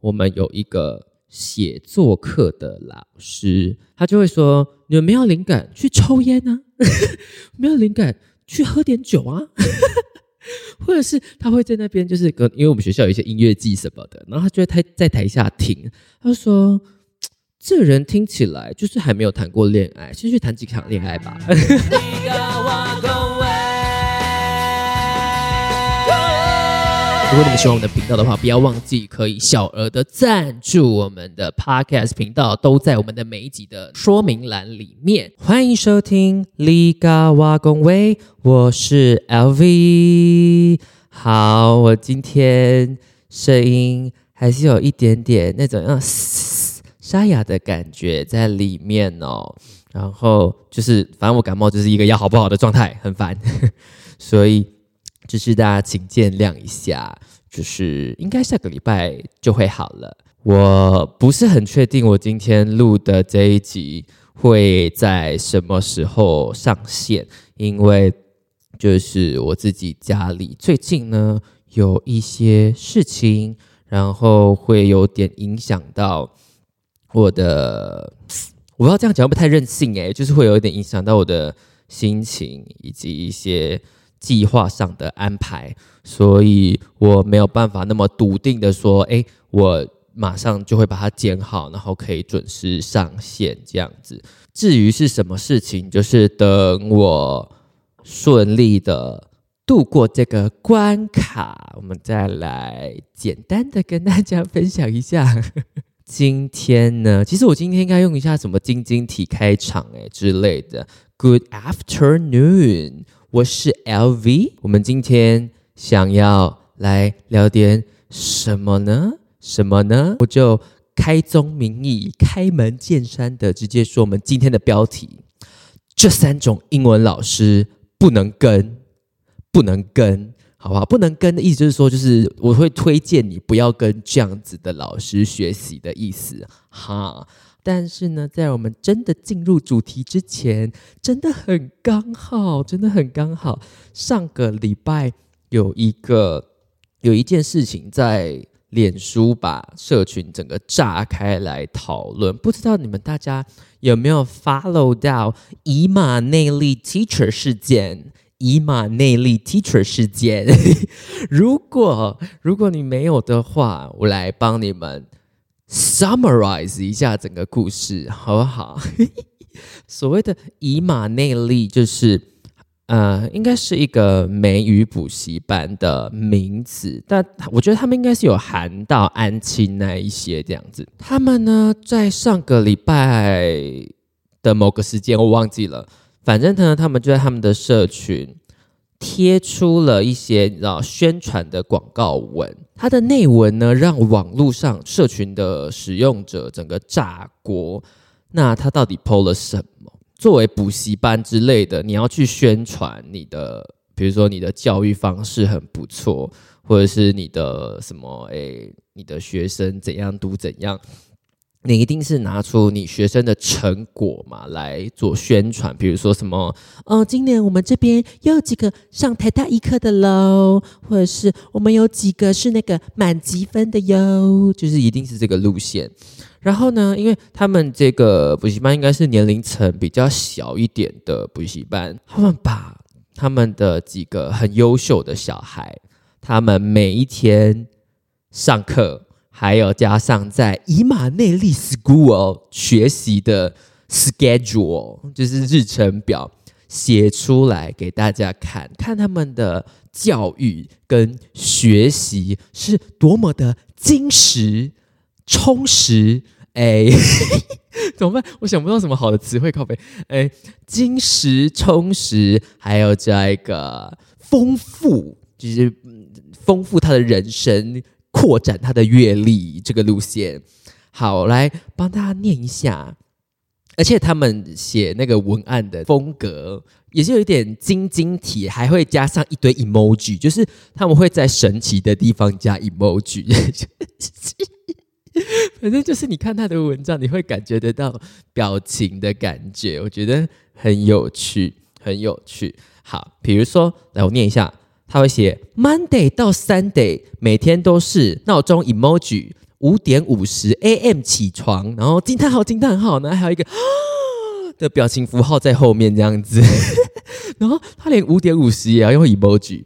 我们有一个写作课的老师，他就会说：“你们没有灵感去抽烟啊，没有灵感去喝点酒啊。”或者是他会在那边，就是跟因为我们学校有一些音乐季什么的，然后他就会台在台下听，他说：“这人听起来就是还没有谈过恋爱，先去谈几场恋爱吧。”如果你们喜欢我们的频道的话，不要忘记可以小额的赞助我们的 Podcast 频道，都在我们的每一集的说明栏里面。欢迎收听立嘎瓦公威，我是 LV。好，我今天声音还是有一点点那种嗯沙哑的感觉在里面哦。然后就是，反正我感冒就是一个要好不好的状态，很烦，所以。就是大家请见谅一下，就是应该下个礼拜就会好了。我不是很确定我今天录的这一集会在什么时候上线，因为就是我自己家里最近呢有一些事情，然后会有点影响到我的。我不知道这样讲会不太任性诶，就是会有一点影响到我的心情以及一些。计划上的安排，所以我没有办法那么笃定的说，哎，我马上就会把它剪好，然后可以准时上线这样子。至于是什么事情，就是等我顺利的度过这个关卡，我们再来简单的跟大家分享一下。今天呢，其实我今天应该用一下什么晶晶体开场哎之类的。Good afternoon。我是 LV，我们今天想要来聊点什么呢？什么呢？我就开宗明义、开门见山的直接说，我们今天的标题：这三种英文老师不能跟，不能跟，好不好？不能跟的意思就是说，就是我会推荐你不要跟这样子的老师学习的意思，哈。但是呢，在我们真的进入主题之前，真的很刚好，真的很刚好。上个礼拜有一个有一件事情在脸书把社群整个炸开来讨论，不知道你们大家有没有 follow 到以马内利 teacher 事件？以马内利 teacher 事件，如果如果你没有的话，我来帮你们。Summarize 一下整个故事好不好？所谓的以马内利，就是呃，应该是一个美语补习班的名字，但我觉得他们应该是有含到安亲那一些这样子。他们呢，在上个礼拜的某个时间，我忘记了，反正呢，他们就在他们的社群。贴出了一些你知道宣传的广告文，它的内文呢让网络上社群的使用者整个炸锅。那他到底 PO 了什么？作为补习班之类的，你要去宣传你的，比如说你的教育方式很不错，或者是你的什么诶，你的学生怎样读怎样。你一定是拿出你学生的成果嘛来做宣传，比如说什么，哦，今年我们这边又有几个上台大一科的喽，或者是我们有几个是那个满级分的哟，就是一定是这个路线。然后呢，因为他们这个补习班应该是年龄层比较小一点的补习班，他们把他们的几个很优秀的小孩，他们每一天上课。还有加上在以马内利 School 学习的 schedule，就是日程表，写出来给大家看，看他们的教育跟学习是多么的精实、充实。哎，怎么办？我想不到什么好的词汇靠背。哎，精实、充实，还有这一个丰富，就是丰富他的人生。扩展他的阅历这个路线，好，来帮大家念一下。而且他们写那个文案的风格也是有一点晶晶体，还会加上一堆 emoji，就是他们会在神奇的地方加 emoji。反正就是你看他的文章，你会感觉得到表情的感觉，我觉得很有趣，很有趣。好，比如说，来我念一下。他会写 Monday 到 Sunday，每天都是闹钟 emoji，五点五十 AM 起床，然后惊叹号惊叹号，然后还有一个 的表情符号在后面这样子，然后他连五点五十也要用 emoji。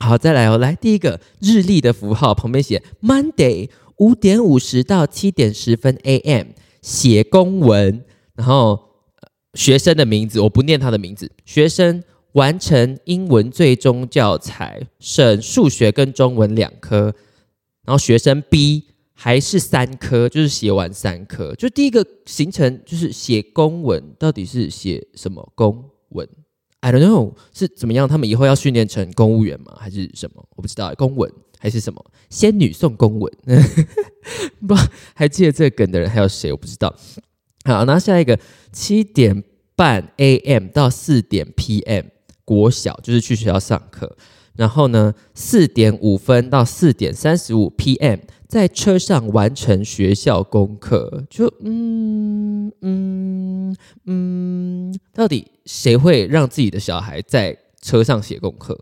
好，再来哦，来第一个日历的符号旁边写 Monday 五点五十到七点十分 AM 写公文，然后学生的名字我不念他的名字，学生完成英文最终教材，省数学跟中文两科，然后学生 B 还是三科，就是写完三科，就第一个行程就是写公文，到底是写什么公文？I don't know 是怎么样？他们以后要训练成公务员吗？还是什么？我不知道，公文还是什么？仙女送公文？不，还记得这个梗的人还有谁？我不知道。好，那下一个七点半 AM 到四点 PM 国小就是去学校上课，然后呢四点五分到四点三十五 PM 在车上完成学校功课。就嗯嗯嗯，到底？谁会让自己的小孩在车上写功课？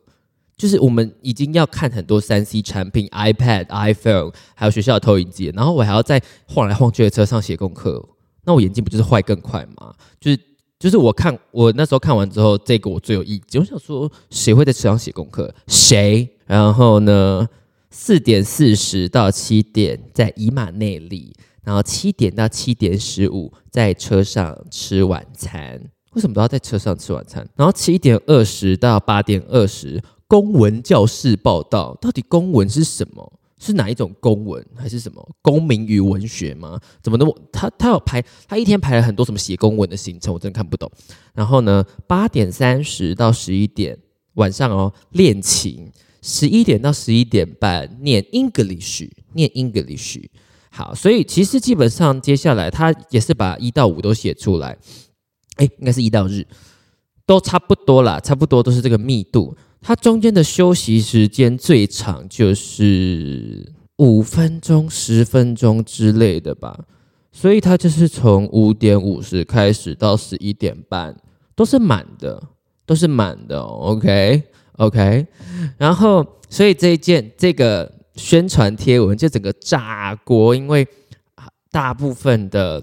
就是我们已经要看很多三 C 产品，iPad、iPhone，还有学校的投影机，然后我还要在晃来晃去的车上写功课，那我眼睛不就是坏更快吗？就是就是我看我那时候看完之后，这个我最有意见。我想说，谁会在车上写功课？谁？然后呢？四点四十到七点在以马内利，然后七点到七点十五在车上吃晚餐。为什么都要在车上吃晚餐？然后七点二十到八点二十，公文教室报道。到底公文是什么？是哪一种公文？还是什么公民与文学吗？怎么那么他他有排他一天排了很多什么写公文的行程？我真的看不懂。然后呢，八点三十到十一点晚上哦练琴，十一点到十一点半念 English，念 English。好，所以其实基本上接下来他也是把一到五都写出来。哎，应该是一到日，都差不多啦，差不多都是这个密度。它中间的休息时间最长就是五分钟、十分钟之类的吧，所以它就是从五点五十开始到十一点半都是满的，都是满的。OK，OK，然后所以这一件这个宣传贴文就整个炸锅，因为大部分的。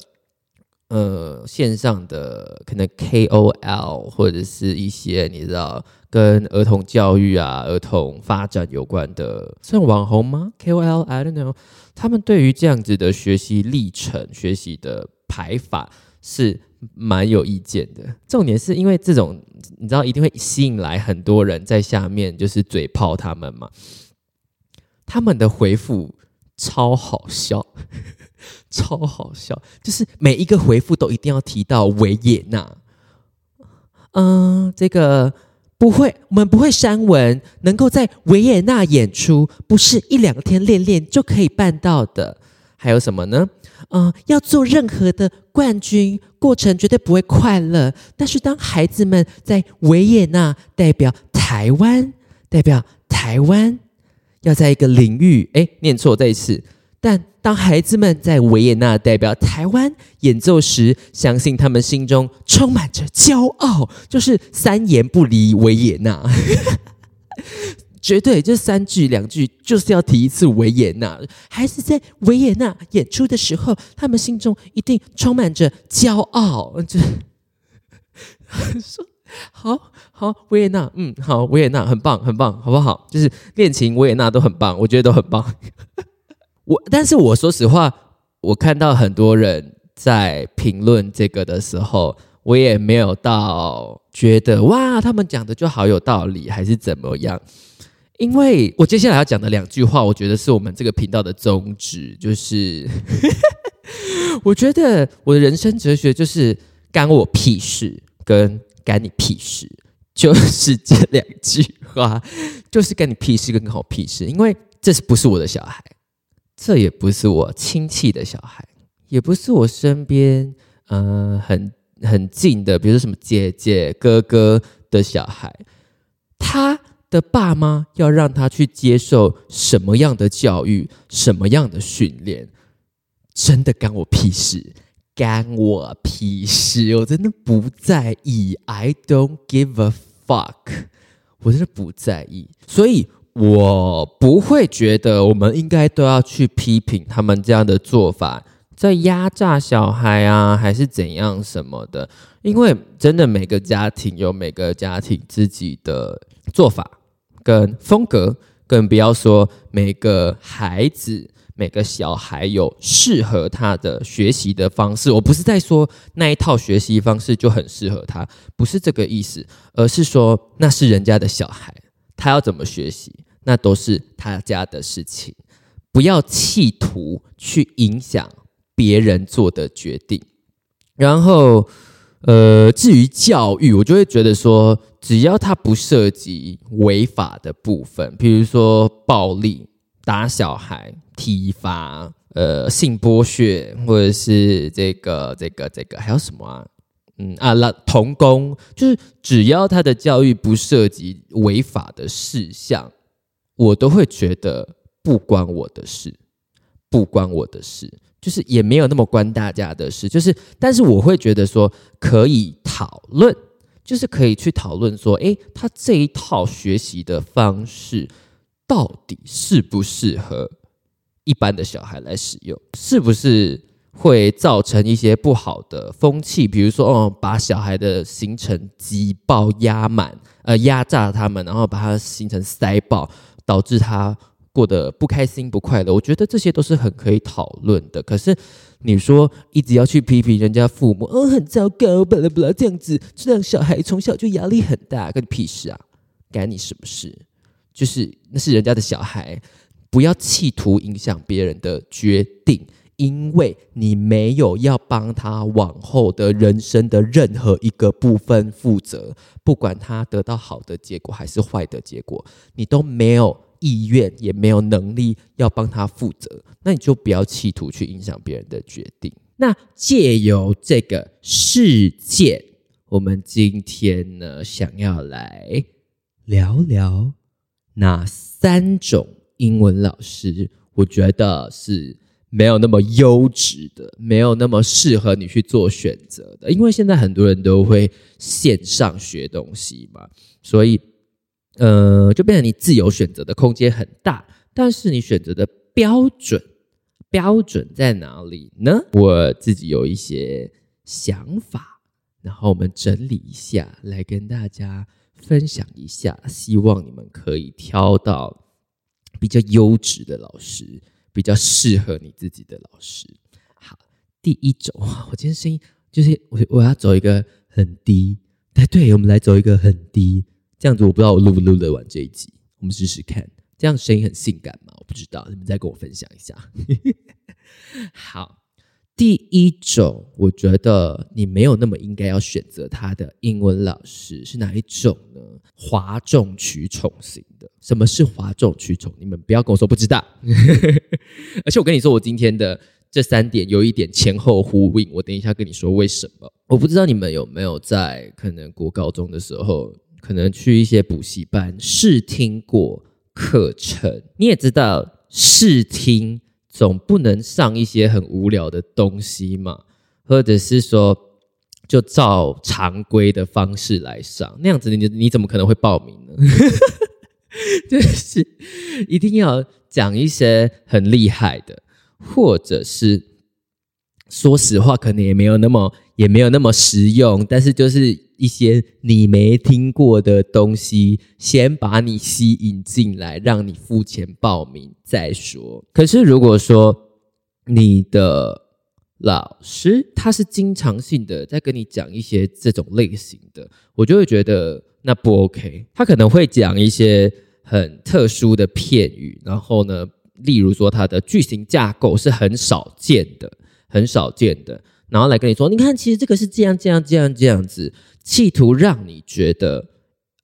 呃，线上的可能 KOL 或者是一些你知道跟儿童教育啊、儿童发展有关的，算网红吗？KOL，I don't know。他们对于这样子的学习历程、学习的排法是蛮有意见的。重点是因为这种，你知道一定会吸引来很多人在下面就是嘴炮他们嘛。他们的回复超好笑。超好笑，就是每一个回复都一定要提到维也纳。嗯，这个不会，我们不会删文，能够在维也纳演出，不是一两天练练就可以办到的。还有什么呢？嗯，要做任何的冠军，过程绝对不会快乐。但是当孩子们在维也纳代表台湾，代表台湾，要在一个领域，哎，念错这一次。但当孩子们在维也纳代表台湾演奏时，相信他们心中充满着骄傲，就是三言不离维也纳，绝对这三句两句就是要提一次维也纳。孩子在维也纳演出的时候，他们心中一定充满着骄傲。就 说好好维也纳，嗯，好维也纳很棒很棒，好不好？就是练琴维也纳都很棒，我觉得都很棒。我，但是我说实话，我看到很多人在评论这个的时候，我也没有到觉得哇，他们讲的就好有道理，还是怎么样？因为我接下来要讲的两句话，我觉得是我们这个频道的宗旨，就是 我觉得我的人生哲学就是干我屁事，跟干你屁事，就是这两句话，就是干你屁事，跟干我屁事，因为这是不是我的小孩？这也不是我亲戚的小孩，也不是我身边呃很很近的，比如说什么姐姐、哥哥的小孩，他的爸妈要让他去接受什么样的教育、什么样的训练，真的干我屁事，干我屁事，我真的不在意，I don't give a fuck，我真的不在意，所以。我不会觉得我们应该都要去批评他们这样的做法，在压榨小孩啊，还是怎样什么的？因为真的每个家庭有每个家庭自己的做法跟风格，更不要说每个孩子、每个小孩有适合他的学习的方式。我不是在说那一套学习方式就很适合他，不是这个意思，而是说那是人家的小孩。他要怎么学习，那都是他家的事情，不要企图去影响别人做的决定。然后，呃，至于教育，我就会觉得说，只要他不涉及违法的部分，比如说暴力、打小孩、体罚、呃性剥削，或者是这个、这个、这个，还有什么啊？嗯啊，那童工就是只要他的教育不涉及违法的事项，我都会觉得不关我的事，不关我的事，就是也没有那么关大家的事。就是，但是我会觉得说可以讨论，就是可以去讨论说，诶，他这一套学习的方式到底适不适合一般的小孩来使用，是不是？会造成一些不好的风气，比如说，哦，把小孩的行程挤爆、压满，呃，压榨他们，然后把他行程塞爆，导致他过得不开心、不快乐。我觉得这些都是很可以讨论的。可是你说一直要去批评人家父母，哦，很糟糕，巴拉巴拉这样子，这样小孩从小就压力很大，关你屁事啊？干你什么事？就是那是人家的小孩，不要企图影响别人的决定。因为你没有要帮他往后的人生的任何一个部分负责，不管他得到好的结果还是坏的结果，你都没有意愿也没有能力要帮他负责，那你就不要企图去影响别人的决定。那借由这个事件，我们今天呢，想要来聊聊哪三种英文老师，我觉得是。没有那么优质的，没有那么适合你去做选择的，因为现在很多人都会线上学东西嘛，所以，呃，就变成你自由选择的空间很大，但是你选择的标准标准在哪里呢？我自己有一些想法，然后我们整理一下来跟大家分享一下，希望你们可以挑到比较优质的老师。比较适合你自己的老师。好，第一种，我今天声音就是我我要走一个很低，哎，对，我们来走一个很低，这样子我不知道我录不录得完这一集，我们试试看，这样声音很性感吗？我不知道，你们再跟我分享一下。好。第一种，我觉得你没有那么应该要选择他的英文老师是哪一种呢？哗众取宠型。什么是哗众取宠？你们不要跟我说不知道。而且我跟你说，我今天的这三点有一点前后呼应。我等一下跟你说为什么。我不知道你们有没有在可能国高中的时候，可能去一些补习班试听过课程。你也知道试听。总不能上一些很无聊的东西嘛，或者是说就照常规的方式来上，那样子你你怎么可能会报名呢？就是一定要讲一些很厉害的，或者是说实话，可能也没有那么也没有那么实用，但是就是。一些你没听过的东西，先把你吸引进来，让你付钱报名再说。可是如果说你的老师他是经常性的在跟你讲一些这种类型的，我就会觉得那不 OK。他可能会讲一些很特殊的片语，然后呢，例如说它的句型架构是很少见的，很少见的，然后来跟你说，你看，其实这个是这样这样这样这样子。企图让你觉得，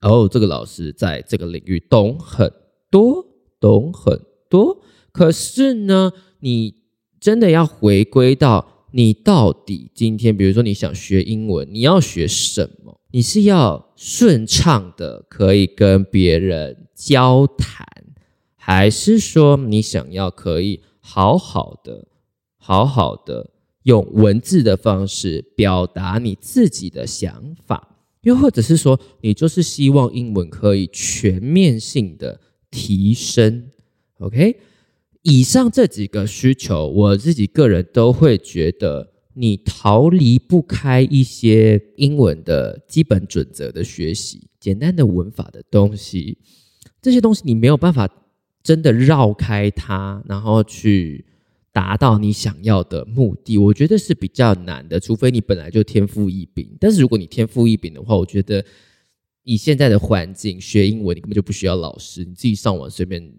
哦，这个老师在这个领域懂很多，懂很多。可是呢，你真的要回归到你到底今天，比如说你想学英文，你要学什么？你是要顺畅的可以跟别人交谈，还是说你想要可以好好的、好好的？用文字的方式表达你自己的想法，又或者是说，你就是希望英文可以全面性的提升。OK，以上这几个需求，我自己个人都会觉得，你逃离不开一些英文的基本准则的学习，简单的文法的东西，这些东西你没有办法真的绕开它，然后去达到你想要的目的，我觉得是比较难的。除非你本来就天赋异禀，但是如果你天赋异禀的话，我觉得以现在的环境学英文，你根本就不需要老师，你自己上网随便。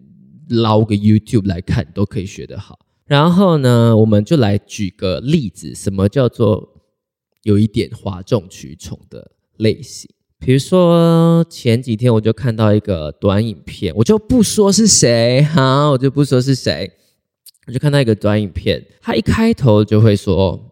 捞个 YouTube 来看都可以学得好。然后呢，我们就来举个例子，什么叫做有一点哗众取宠的类型？比如说前几天我就看到一个短影片，我就不说是谁哈，我就不说是谁，我就看到一个短影片，它一开头就会说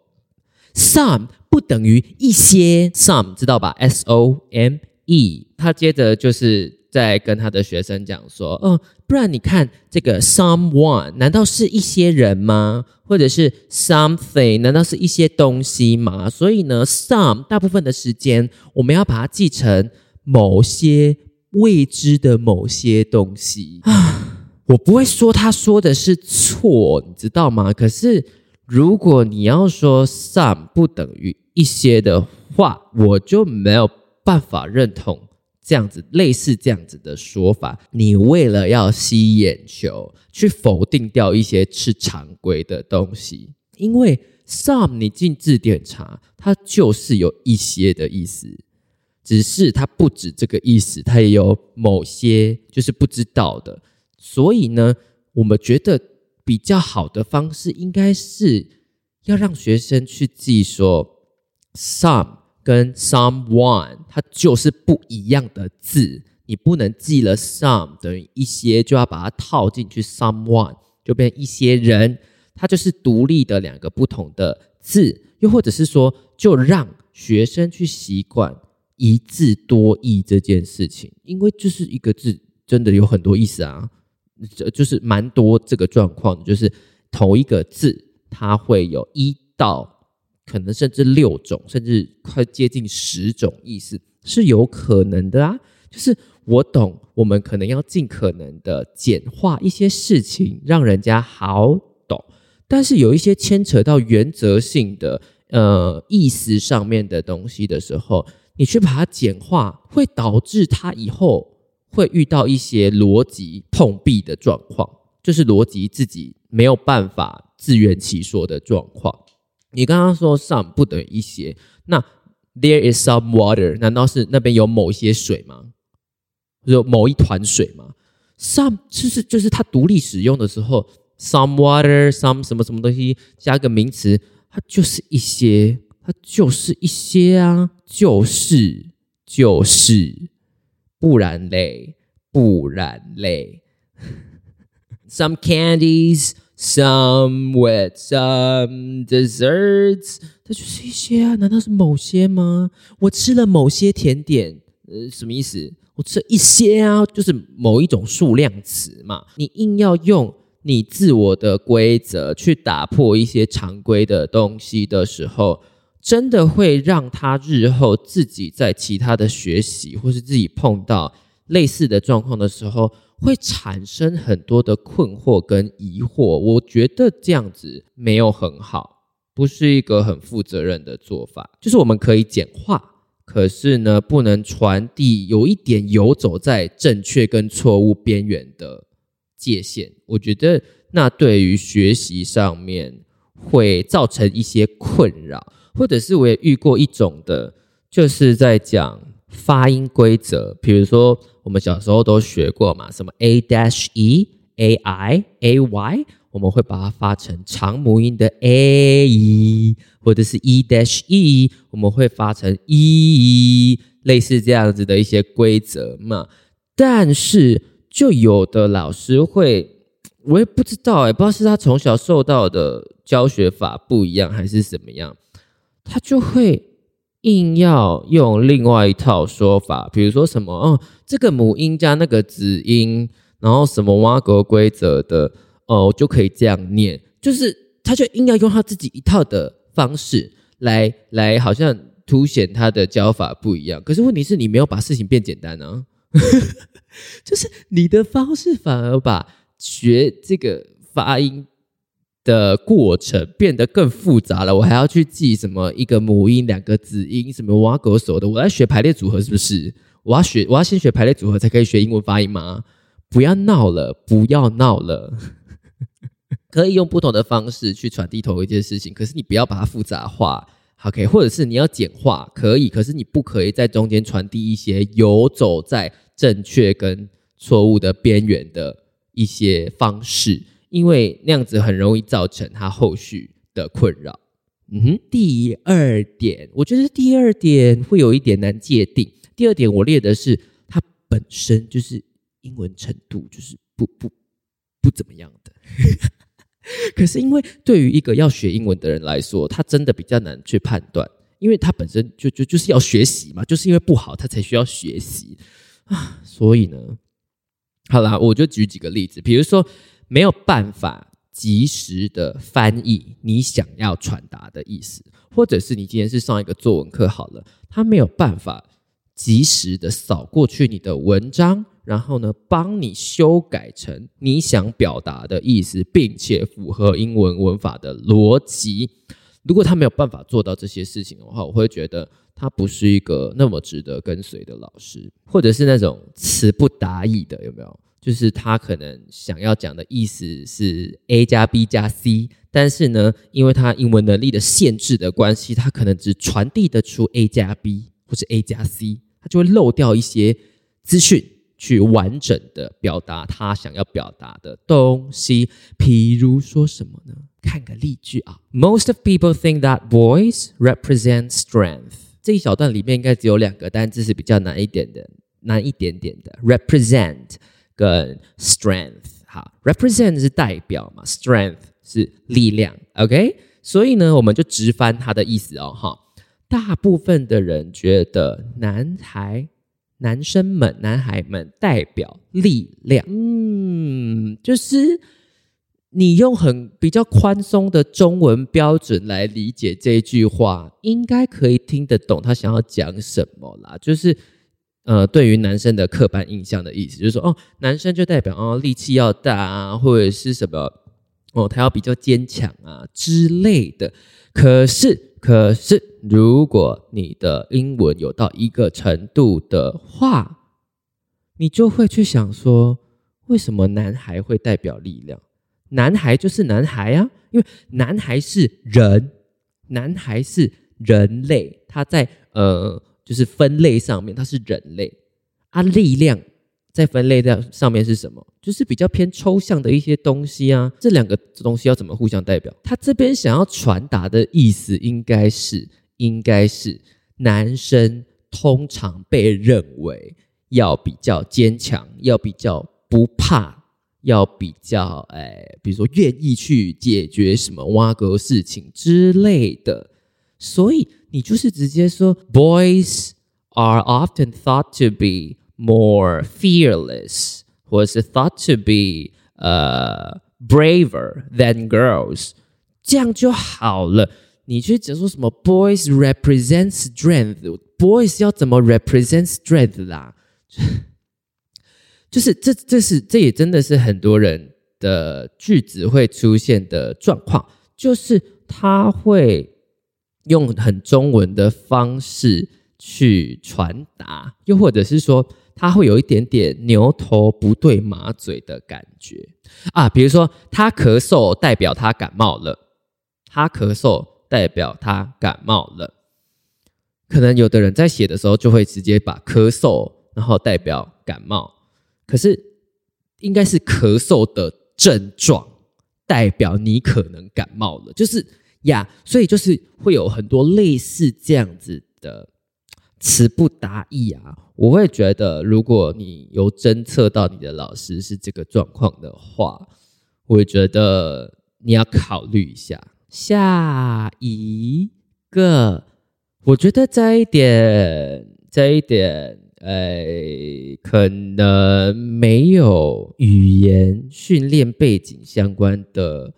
“some” 不等于一些，“some” 知道吧？S O M E，它接着就是。在跟他的学生讲说，嗯，不然你看这个 someone，难道是一些人吗？或者是 something，难道是一些东西吗？所以呢，some 大部分的时间我们要把它记成某些未知的某些东西啊。我不会说他说的是错，你知道吗？可是如果你要说 some 不等于一些的话，我就没有办法认同。这样子类似这样子的说法，你为了要吸眼球，去否定掉一些是常规的东西，因为 some 你进字典查，它就是有一些的意思，只是它不止这个意思，它也有某些就是不知道的，所以呢，我们觉得比较好的方式，应该是要让学生去记说 some。跟 someone 它就是不一样的字，你不能记了 some 等于一些，就要把它套进去 someone 就变一些人，它就是独立的两个不同的字，又或者是说，就让学生去习惯一字多义这件事情，因为就是一个字真的有很多意思啊，这就是蛮多这个状况，就是同一个字它会有一到。可能甚至六种，甚至快接近十种意思是有可能的啊。就是我懂，我们可能要尽可能的简化一些事情，让人家好懂。但是有一些牵扯到原则性的呃意思上面的东西的时候，你去把它简化，会导致他以后会遇到一些逻辑碰壁的状况，就是逻辑自己没有办法自圆其说的状况。你刚刚说 some 不等于一些，那 there is some water，难道是那边有某些水吗？有某一团水吗？some 就是就是它独立使用的时候，some water，some 什么什么东西加个名词，它就是一些，它就是一些啊，就是就是，不然嘞，不然嘞，some candies。Some with some desserts，它就是一些啊？难道是某些吗？我吃了某些甜点，呃，什么意思？我吃一些啊，就是某一种数量词嘛。你硬要用你自我的规则去打破一些常规的东西的时候，真的会让他日后自己在其他的学习，或是自己碰到类似的状况的时候。会产生很多的困惑跟疑惑，我觉得这样子没有很好，不是一个很负责任的做法。就是我们可以简化，可是呢，不能传递有一点游走在正确跟错误边缘的界限。我觉得那对于学习上面会造成一些困扰，或者是我也遇过一种的，就是在讲。发音规则，比如说我们小时候都学过嘛，什么 a dash e a i a y，我们会把它发成长母音的 a e，或者是 e dash e，我们会发成 e，类似这样子的一些规则嘛。但是就有的老师会，我也不知道哎，不知道是他从小受到的教学法不一样，还是怎么样，他就会。硬要用另外一套说法，比如说什么哦，这个母音加那个子音，然后什么挖格规则的哦，就可以这样念，就是他就硬要用他自己一套的方式来来，好像凸显他的教法不一样。可是问题是你没有把事情变简单啊，就是你的方式反而把学这个发音的过程变得更复杂了。我还要去记什么一个母音、两个子音，什么挖狗手的。我要学排列组合，是不是？我要学，我要先学排列组合才可以学英文发音吗？不要闹了，不要闹了。可以用不同的方式去传递同一件事情，可是你不要把它复杂化，OK？或者是你要简化，可以，可是你不可以在中间传递一些游走在正确跟错误的边缘的一些方式，因为那样子很容易造成他后续的困扰。嗯哼，第二点，我觉得第二点会有一点难界定。第二点我列的是他本身就是英文程度就是不不不怎么样的。可是，因为对于一个要学英文的人来说，他真的比较难去判断，因为他本身就就就是要学习嘛，就是因为不好，他才需要学习啊。所以呢，好啦，我就举几个例子，比如说没有办法及时的翻译你想要传达的意思，或者是你今天是上一个作文课好了，他没有办法及时的扫过去你的文章。然后呢，帮你修改成你想表达的意思，并且符合英文文法的逻辑。如果他没有办法做到这些事情的话，我会觉得他不是一个那么值得跟随的老师，或者是那种词不达意的，有没有？就是他可能想要讲的意思是 A 加 B 加 C，但是呢，因为他英文能力的限制的关系，他可能只传递得出 A 加 B 或是 A 加 C，他就会漏掉一些资讯。去完整的表达他想要表达的东西，譬如说什么呢？看个例句啊。Most of people think that boys represent strength。这一小段里面应该只有两个单字是比较难一点的，难一点点的。Represent 跟 strength。好，represent 是代表嘛，strength 是力量。OK，所以呢，我们就直翻它的意思哦。哈，大部分的人觉得男孩。男生们、男孩们代表力量，嗯，就是你用很比较宽松的中文标准来理解这句话，应该可以听得懂他想要讲什么啦。就是呃，对于男生的刻板印象的意思，就是说哦，男生就代表哦力气要大啊，或者是什么哦，他要比较坚强啊之类的。可是。可是，如果你的英文有到一个程度的话，你就会去想说，为什么男孩会代表力量？男孩就是男孩啊，因为男孩是人，男孩是人类，他在呃，就是分类上面它是人类啊，力量。在分类在上面是什么？就是比较偏抽象的一些东西啊。这两个东西要怎么互相代表？他这边想要传达的意思，应该是，应该是男生通常被认为要比较坚强，要比较不怕，要比较哎，比如说愿意去解决什么挖格事情之类的。所以你就是直接说，boys are often thought to be。more fearless was thought to be uh braver than girls，这样就好了。你去讲说什么 boys represent strength，boys 要怎么 represent strength 啦？就是这这是这也真的是很多人的句子会出现的状况，就是他会 用很中文的方式去传达，又或者是说。他会有一点点牛头不对马嘴的感觉啊，比如说他咳嗽代表他感冒了，他咳嗽代表他感冒了。可能有的人在写的时候就会直接把咳嗽然后代表感冒，可是应该是咳嗽的症状代表你可能感冒了，就是呀，所以就是会有很多类似这样子的。词不达意啊！我会觉得，如果你有侦测到你的老师是这个状况的话，我觉得你要考虑一下。下一个，我觉得这一点，这一点，哎，可能没有语言训练背景相关的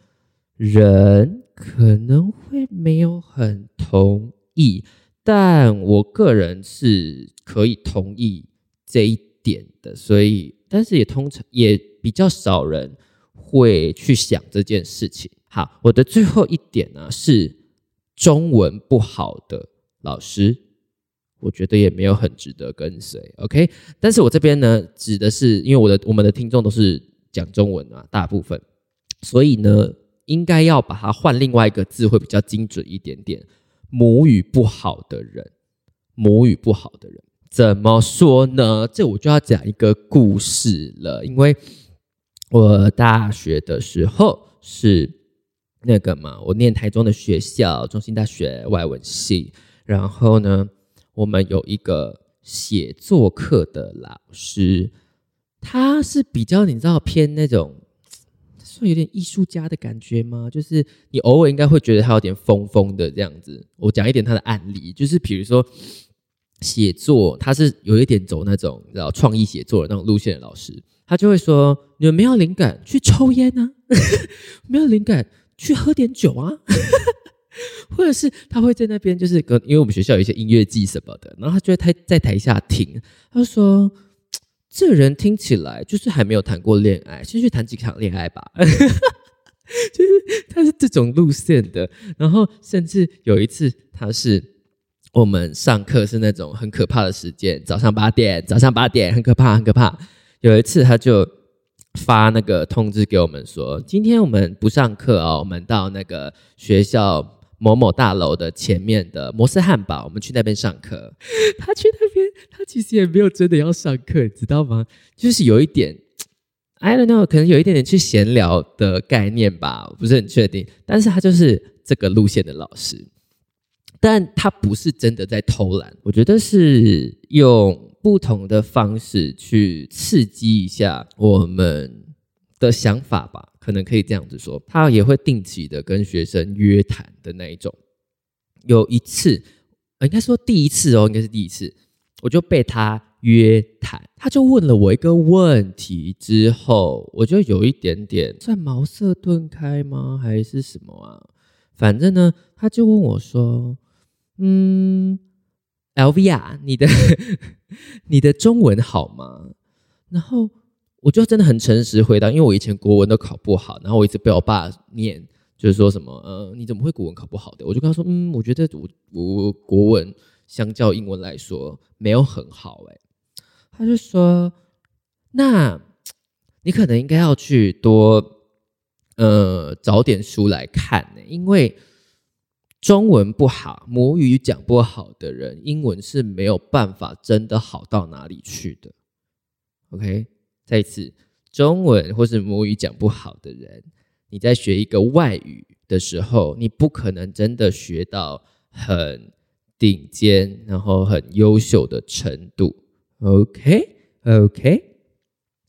人，可能会没有很同意。但我个人是可以同意这一点的，所以但是也通常也比较少人会去想这件事情。好，我的最后一点呢是中文不好的老师，我觉得也没有很值得跟随。OK，但是我这边呢指的是因为我的我们的听众都是讲中文啊，大部分，所以呢应该要把它换另外一个字会比较精准一点点。母语不好的人，母语不好的人。怎么说呢？这我就要讲一个故事了。因为我大学的时候是那个嘛，我念台中的学校，中心大学外文系。然后呢，我们有一个写作课的老师，他是比较你知道偏那种，算有点艺术家的感觉吗？就是你偶尔应该会觉得他有点疯疯的这样子。我讲一点他的案例，就是比如说。写作，他是有一点走那种知道创意写作的那种路线的老师，他就会说：你们没有灵感去抽烟啊，没有灵感去喝点酒啊，或者是他会在那边就是跟，因为我们学校有一些音乐季什么的，然后他就会台在台下听，他说：这人听起来就是还没有谈过恋爱，先去谈几场恋爱吧，就是他是这种路线的。然后甚至有一次他是。我们上课是那种很可怕的时间，早上八点，早上八点很可怕，很可怕。有一次他就发那个通知给我们说，今天我们不上课哦，我们到那个学校某某大楼的前面的摩斯汉堡，我们去那边上课。他去那边，其实也没有真的要上课，知道吗？就是有一点，I don't know，可能有一点点去闲聊的概念吧，不是很确定。但是他就是这个路线的老师。但他不是真的在偷懒，我觉得是用不同的方式去刺激一下我们的想法吧，可能可以这样子说。他也会定期的跟学生约谈的那一种。有一次，应该说第一次哦，应该是第一次，我就被他约谈，他就问了我一个问题，之后我就有一点点算茅塞顿开吗，还是什么啊？反正呢，他就问我说。嗯，L V 啊，你的 你的中文好吗？然后我就真的很诚实回答，因为我以前国文都考不好，然后我一直被我爸念，就是说什么呃，你怎么会国文考不好的？我就跟他说，嗯，我觉得我我国文相较英文来说没有很好哎。他就说，那你可能应该要去多呃找点书来看呢，因为。中文不好，母语讲不好的人，英文是没有办法真的好到哪里去的。OK，再一次，中文或是母语讲不好的人，你在学一个外语的时候，你不可能真的学到很顶尖，然后很优秀的程度。OK，OK，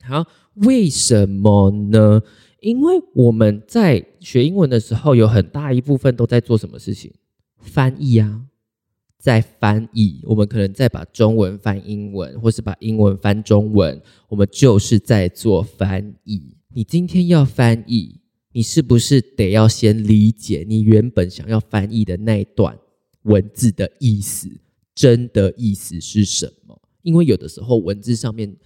好，为什么呢？因为我们在学英文的时候，有很大一部分都在做什么事情？翻译啊，在翻译。我们可能在把中文翻英文，或是把英文翻中文，我们就是在做翻译。你今天要翻译，你是不是得要先理解你原本想要翻译的那一段文字的意思？真的意思是什么？因为有的时候文字上面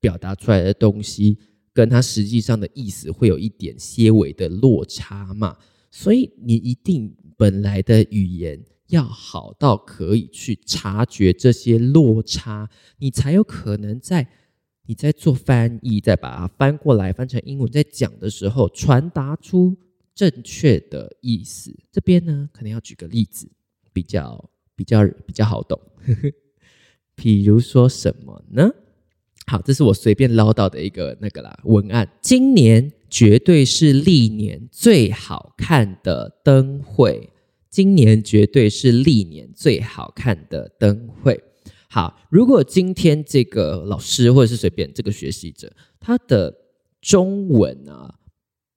表达出来的东西。跟它实际上的意思会有一点些微的落差嘛，所以你一定本来的语言要好到可以去察觉这些落差，你才有可能在你在做翻译，再把它翻过来翻成英文，在讲的时候传达出正确的意思。这边呢，可能要举个例子，比较比较比较好懂，比如说什么呢？好，这是我随便唠叨的一个那个啦文案。今年绝对是历年最好看的灯会，今年绝对是历年最好看的灯会。好，如果今天这个老师或者是随便这个学习者，他的中文啊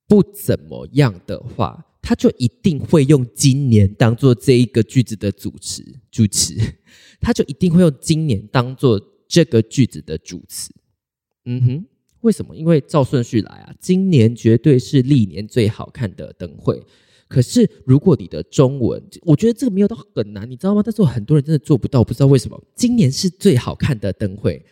不怎么样的话，他就一定会用今年当做这一个句子的主词，主词，他就一定会用今年当做。这个句子的主词，嗯哼，为什么？因为照顺序来啊，今年绝对是历年最好看的灯会。可是如果你的中文，我觉得这个没有到很难，你知道吗？但是很多人真的做不到，不知道为什么。今年是最好看的灯会，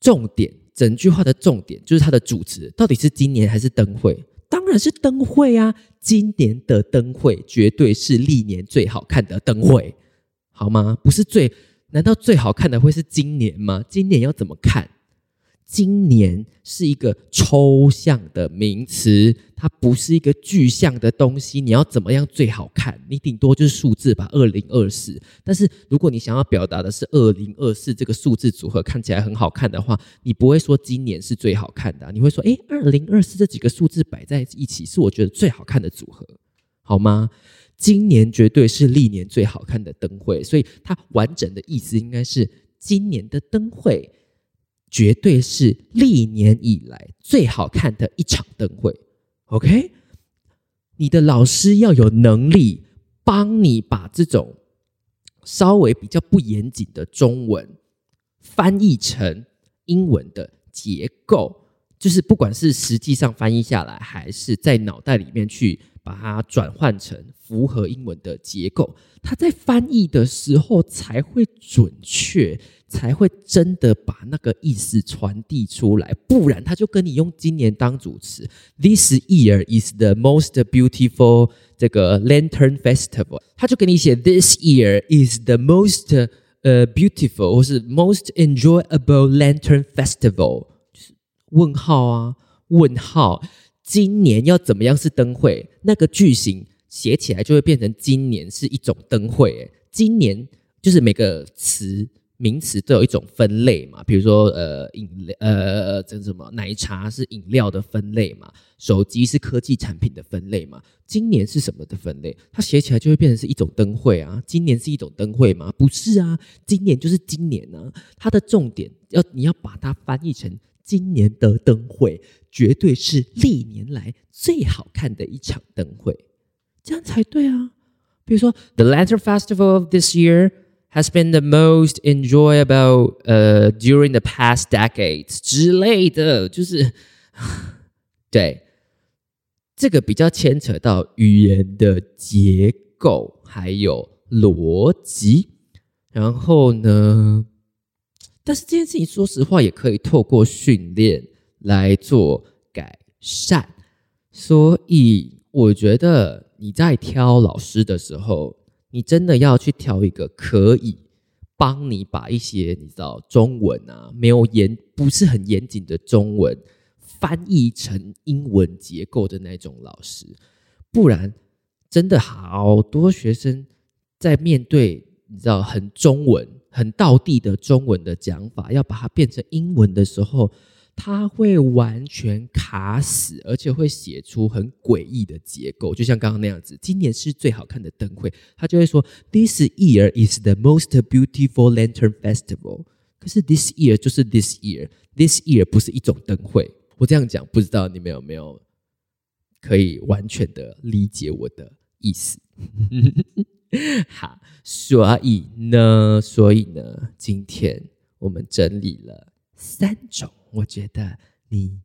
重点，整句话的重点就是它的主旨，到底是今年还是灯会？当然是灯会啊！今年的灯会绝对是历年最好看的灯会，好吗？不是最，难道最好看的会是今年吗？今年要怎么看？今年是一个抽象的名词，它不是一个具象的东西。你要怎么样最好看？你顶多就是数字吧，二零二四。但是如果你想要表达的是二零二四这个数字组合看起来很好看的话，你不会说今年是最好看的，你会说，诶，二零二四这几个数字摆在一起是我觉得最好看的组合，好吗？今年绝对是历年最好看的灯会，所以它完整的意思应该是今年的灯会。绝对是历年以来最好看的一场灯会，OK？你的老师要有能力帮你把这种稍微比较不严谨的中文翻译成英文的结构，就是不管是实际上翻译下来，还是在脑袋里面去把它转换成符合英文的结构，他在翻译的时候才会准确。才会真的把那个意思传递出来，不然他就跟你用今年当主词。This year is the most beautiful 这个 Lantern Festival，他就给你写 This year is the most 呃 beautiful 或是 most enjoyable Lantern Festival，就是问号啊问号。今年要怎么样是灯会？那个句型写起来就会变成今年是一种灯会。今年就是每个词。名词都有一种分类嘛，比如说呃饮料呃这什么奶茶是饮料的分类嘛，手机是科技产品的分类嘛，今年是什么的分类？它写起来就会变成是一种灯会啊，今年是一种灯会吗？不是啊，今年就是今年呢，它的重点要你要把它翻译成今年的灯会，绝对是历年来最好看的一场灯会，这样才对啊。比如说 The Lantern Festival of this year。Has been the most enjoyable uh during the past decades 之类的，就是对这个比较牵扯到语言的结构还有逻辑，然后呢，但是这件事情说实话也可以透过训练来做改善，所以我觉得你在挑老师的时候。你真的要去挑一个可以帮你把一些你知道中文啊没有严不是很严谨的中文翻译成英文结构的那种老师，不然真的好多学生在面对你知道很中文很道地的中文的讲法，要把它变成英文的时候。他会完全卡死，而且会写出很诡异的结构，就像刚刚那样子。今年是最好看的灯会，他就会说：“This year is the most beautiful lantern festival。”可是 “this year” 就是 “this year”，“this year” 不是一种灯会。我这样讲，不知道你们有没有可以完全的理解我的意思？好，所以呢，所以呢，今天我们整理了三种。我觉得你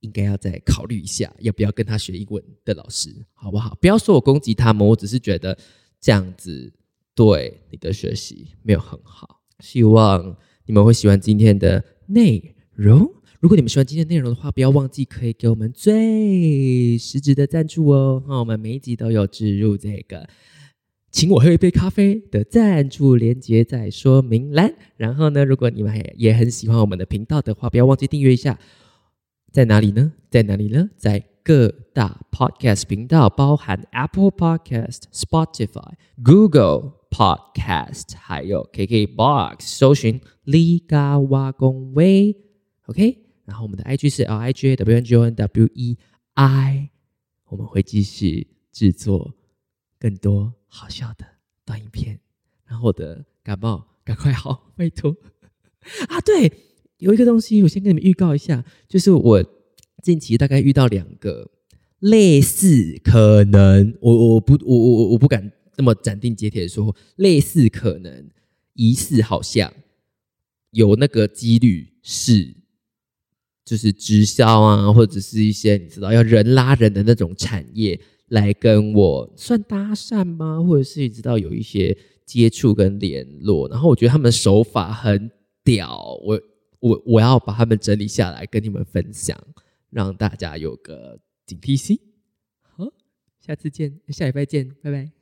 应该要再考虑一下，要不要跟他学英文的老师，好不好？不要说我攻击他们，我只是觉得这样子对你的学习没有很好。希望你们会喜欢今天的内容。如果你们喜欢今天内容的话，不要忘记可以给我们最实质的赞助哦。那我们每一集都有植入这个。请我喝一杯咖啡的赞助连接在说明栏。然后呢，如果你们也很喜欢我们的频道的话，不要忘记订阅一下。在哪里呢？在哪里呢？在各大 Podcast 频道，包含 Apple Podcast、Spotify、Google Podcast，还有 KKBox，搜寻李嘎瓦公威。OK，然后我们的 IG 是 L I G A W N G O N W E I，我们会继续制作更多。好笑的短影片，然后我的感冒赶快好，拜托 啊！对，有一个东西，我先跟你们预告一下，就是我近期大概遇到两个类似可能，我我不我我我不敢那么斩钉截铁的说类似可能，疑似好像有那个几率是，就是直销啊，或者是一些你知道要人拉人的那种产业。来跟我算搭讪吗？或者是知道有一些接触跟联络，然后我觉得他们手法很屌，我我我要把他们整理下来跟你们分享，让大家有个警惕心。好，下次见，下礼拜见，拜拜。